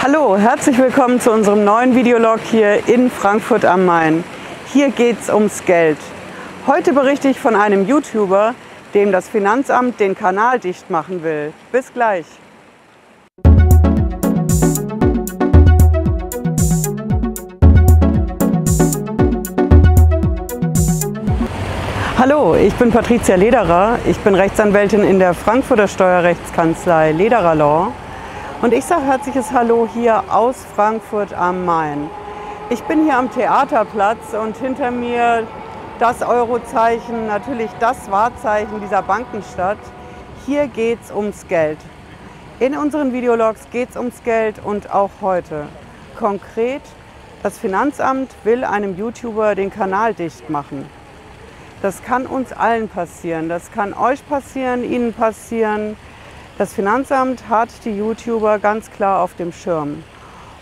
Hallo, herzlich willkommen zu unserem neuen Videolog hier in Frankfurt am Main. Hier geht es ums Geld. Heute berichte ich von einem YouTuber, dem das Finanzamt den Kanal dicht machen will. Bis gleich. Hallo, ich bin Patricia Lederer. Ich bin Rechtsanwältin in der Frankfurter Steuerrechtskanzlei Lederer Law und ich sage herzliches Hallo hier aus Frankfurt am Main. Ich bin hier am Theaterplatz und hinter mir das Eurozeichen, natürlich das Wahrzeichen dieser Bankenstadt. Hier geht es ums Geld. In unseren Videologs geht es ums Geld und auch heute. Konkret, das Finanzamt will einem YouTuber den Kanal dicht machen. Das kann uns allen passieren. Das kann euch passieren, Ihnen passieren. Das Finanzamt hat die YouTuber ganz klar auf dem Schirm.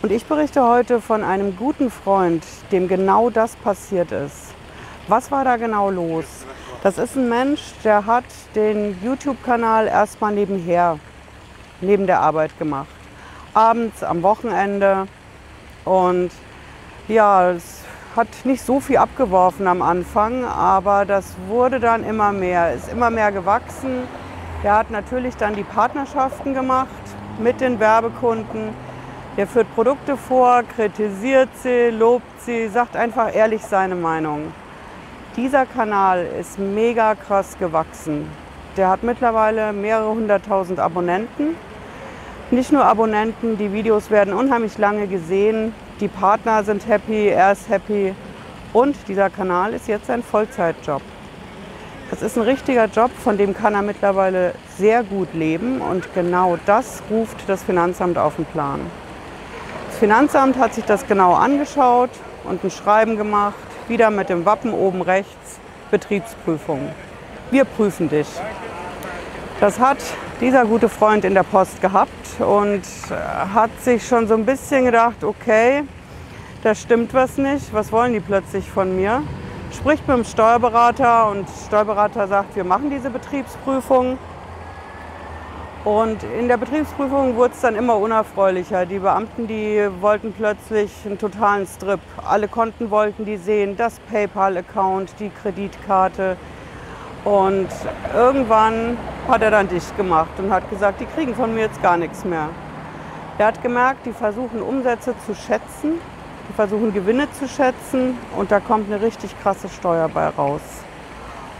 Und ich berichte heute von einem guten Freund, dem genau das passiert ist. Was war da genau los? Das ist ein Mensch, der hat den YouTube-Kanal erstmal nebenher, neben der Arbeit gemacht. Abends, am Wochenende. Und ja, es hat nicht so viel abgeworfen am Anfang, aber das wurde dann immer mehr, ist immer mehr gewachsen. Er hat natürlich dann die Partnerschaften gemacht mit den Werbekunden. Er führt Produkte vor, kritisiert sie, lobt sie, sagt einfach ehrlich seine Meinung. Dieser Kanal ist mega krass gewachsen. Der hat mittlerweile mehrere hunderttausend Abonnenten. Nicht nur Abonnenten, die Videos werden unheimlich lange gesehen. Die Partner sind happy, er ist happy. Und dieser Kanal ist jetzt ein Vollzeitjob. Das ist ein richtiger Job, von dem kann er mittlerweile sehr gut leben und genau das ruft das Finanzamt auf den Plan. Das Finanzamt hat sich das genau angeschaut und ein Schreiben gemacht, wieder mit dem Wappen oben rechts, Betriebsprüfung. Wir prüfen dich. Das hat dieser gute Freund in der Post gehabt und hat sich schon so ein bisschen gedacht, okay, da stimmt was nicht, was wollen die plötzlich von mir? Spricht mit dem Steuerberater und der Steuerberater sagt, wir machen diese Betriebsprüfung. Und in der Betriebsprüfung wurde es dann immer unerfreulicher. Die Beamten, die wollten plötzlich einen totalen Strip. Alle Konten wollten die sehen, das PayPal-Account, die Kreditkarte. Und irgendwann hat er dann dicht gemacht und hat gesagt, die kriegen von mir jetzt gar nichts mehr. Er hat gemerkt, die versuchen Umsätze zu schätzen die versuchen Gewinne zu schätzen und da kommt eine richtig krasse Steuer bei raus.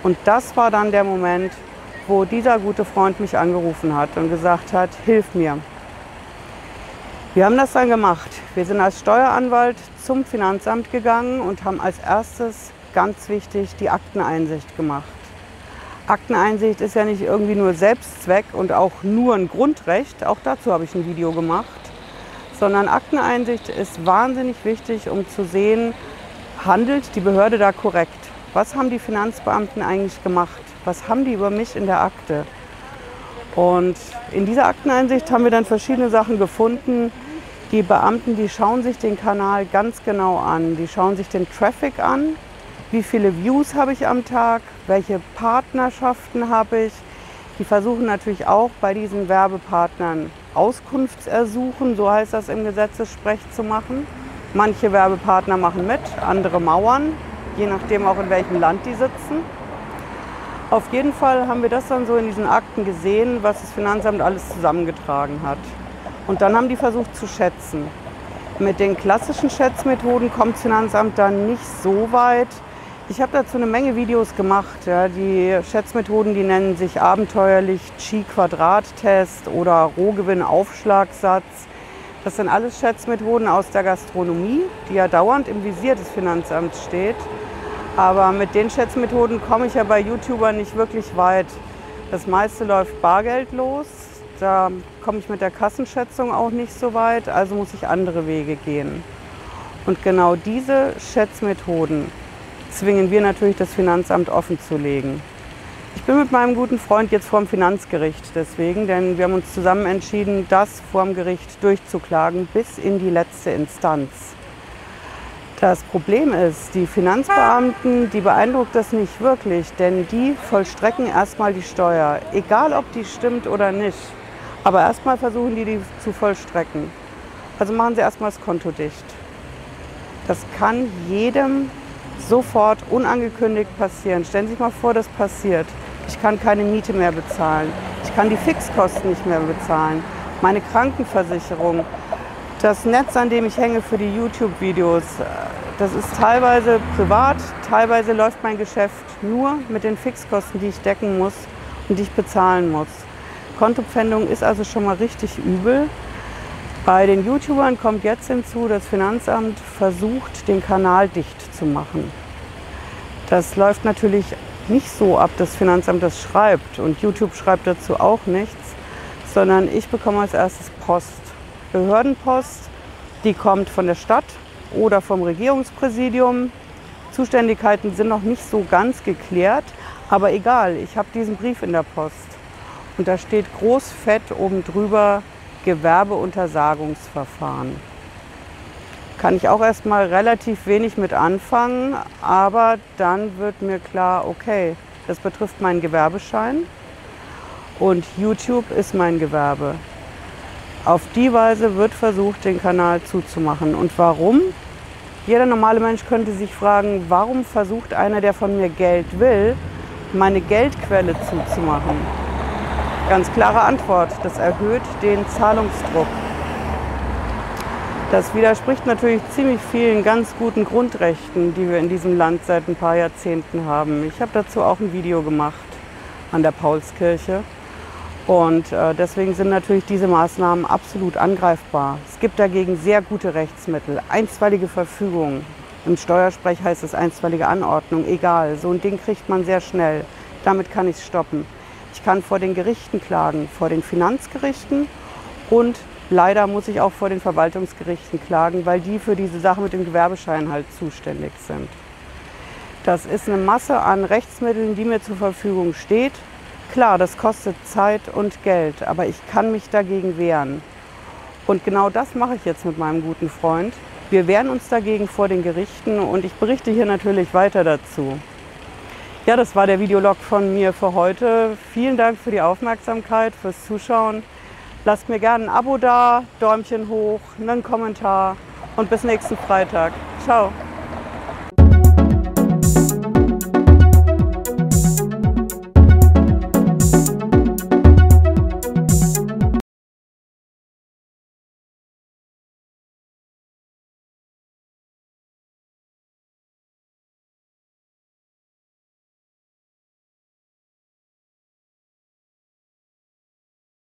Und das war dann der Moment, wo dieser gute Freund mich angerufen hat und gesagt hat, hilf mir. Wir haben das dann gemacht. Wir sind als Steueranwalt zum Finanzamt gegangen und haben als erstes ganz wichtig die Akteneinsicht gemacht. Akteneinsicht ist ja nicht irgendwie nur Selbstzweck und auch nur ein Grundrecht. Auch dazu habe ich ein Video gemacht sondern Akteneinsicht ist wahnsinnig wichtig, um zu sehen, handelt die Behörde da korrekt? Was haben die Finanzbeamten eigentlich gemacht? Was haben die über mich in der Akte? Und in dieser Akteneinsicht haben wir dann verschiedene Sachen gefunden. Die Beamten, die schauen sich den Kanal ganz genau an. Die schauen sich den Traffic an. Wie viele Views habe ich am Tag? Welche Partnerschaften habe ich? Die versuchen natürlich auch bei diesen Werbepartnern Auskunftsersuchen, so heißt das im Gesetzessprech, zu machen. Manche Werbepartner machen mit, andere mauern, je nachdem auch in welchem Land die sitzen. Auf jeden Fall haben wir das dann so in diesen Akten gesehen, was das Finanzamt alles zusammengetragen hat. Und dann haben die versucht zu schätzen. Mit den klassischen Schätzmethoden kommt das Finanzamt dann nicht so weit, ich habe dazu eine Menge Videos gemacht. Ja. Die Schätzmethoden, die nennen sich abenteuerlich Chi-Quadrat-Test oder Rohgewinn-Aufschlagsatz. Das sind alles Schätzmethoden aus der Gastronomie, die ja dauernd im Visier des Finanzamts steht. Aber mit den Schätzmethoden komme ich ja bei YouTubern nicht wirklich weit. Das meiste läuft bargeldlos. Da komme ich mit der Kassenschätzung auch nicht so weit, also muss ich andere Wege gehen. Und genau diese Schätzmethoden zwingen wir natürlich das Finanzamt offen zu legen. Ich bin mit meinem guten Freund jetzt vor dem Finanzgericht deswegen, denn wir haben uns zusammen entschieden, das vor dem Gericht durchzuklagen bis in die letzte Instanz. Das Problem ist, die Finanzbeamten, die beeindruckt das nicht wirklich, denn die vollstrecken erstmal die Steuer, egal ob die stimmt oder nicht. Aber erstmal versuchen die, die zu vollstrecken. Also machen Sie erstmal das Konto dicht. Das kann jedem sofort unangekündigt passieren. Stellen Sie sich mal vor, das passiert. Ich kann keine Miete mehr bezahlen. Ich kann die Fixkosten nicht mehr bezahlen. Meine Krankenversicherung, das Netz, an dem ich hänge für die YouTube-Videos, das ist teilweise privat, teilweise läuft mein Geschäft nur mit den Fixkosten, die ich decken muss und die ich bezahlen muss. Kontopfändung ist also schon mal richtig übel. Bei den YouTubern kommt jetzt hinzu, das Finanzamt versucht, den Kanal dicht zu machen. Das läuft natürlich nicht so ab, dass das Finanzamt das schreibt und YouTube schreibt dazu auch nichts, sondern ich bekomme als erstes Post. Behördenpost, die kommt von der Stadt oder vom Regierungspräsidium. Zuständigkeiten sind noch nicht so ganz geklärt, aber egal, ich habe diesen Brief in der Post. Und da steht groß fett oben drüber Gewerbeuntersagungsverfahren. Kann ich auch erstmal relativ wenig mit anfangen, aber dann wird mir klar, okay, das betrifft meinen Gewerbeschein und YouTube ist mein Gewerbe. Auf die Weise wird versucht, den Kanal zuzumachen. Und warum? Jeder normale Mensch könnte sich fragen, warum versucht einer, der von mir Geld will, meine Geldquelle zuzumachen? Ganz klare Antwort, das erhöht den Zahlungsdruck. Das widerspricht natürlich ziemlich vielen ganz guten Grundrechten, die wir in diesem Land seit ein paar Jahrzehnten haben. Ich habe dazu auch ein Video gemacht an der Paulskirche. Und äh, deswegen sind natürlich diese Maßnahmen absolut angreifbar. Es gibt dagegen sehr gute Rechtsmittel. Einstweilige Verfügung. Im Steuersprech heißt es einstweilige Anordnung. Egal, so ein Ding kriegt man sehr schnell. Damit kann ich es stoppen. Ich kann vor den Gerichten klagen, vor den Finanzgerichten und leider muss ich auch vor den Verwaltungsgerichten klagen, weil die für diese Sache mit dem Gewerbeschein halt zuständig sind. Das ist eine Masse an Rechtsmitteln, die mir zur Verfügung steht. Klar, das kostet Zeit und Geld, aber ich kann mich dagegen wehren. Und genau das mache ich jetzt mit meinem guten Freund. Wir wehren uns dagegen vor den Gerichten und ich berichte hier natürlich weiter dazu. Ja, das war der Videolog von mir für heute. Vielen Dank für die Aufmerksamkeit, fürs Zuschauen. Lasst mir gerne ein Abo da, Däumchen hoch, einen Kommentar und bis nächsten Freitag. Ciao.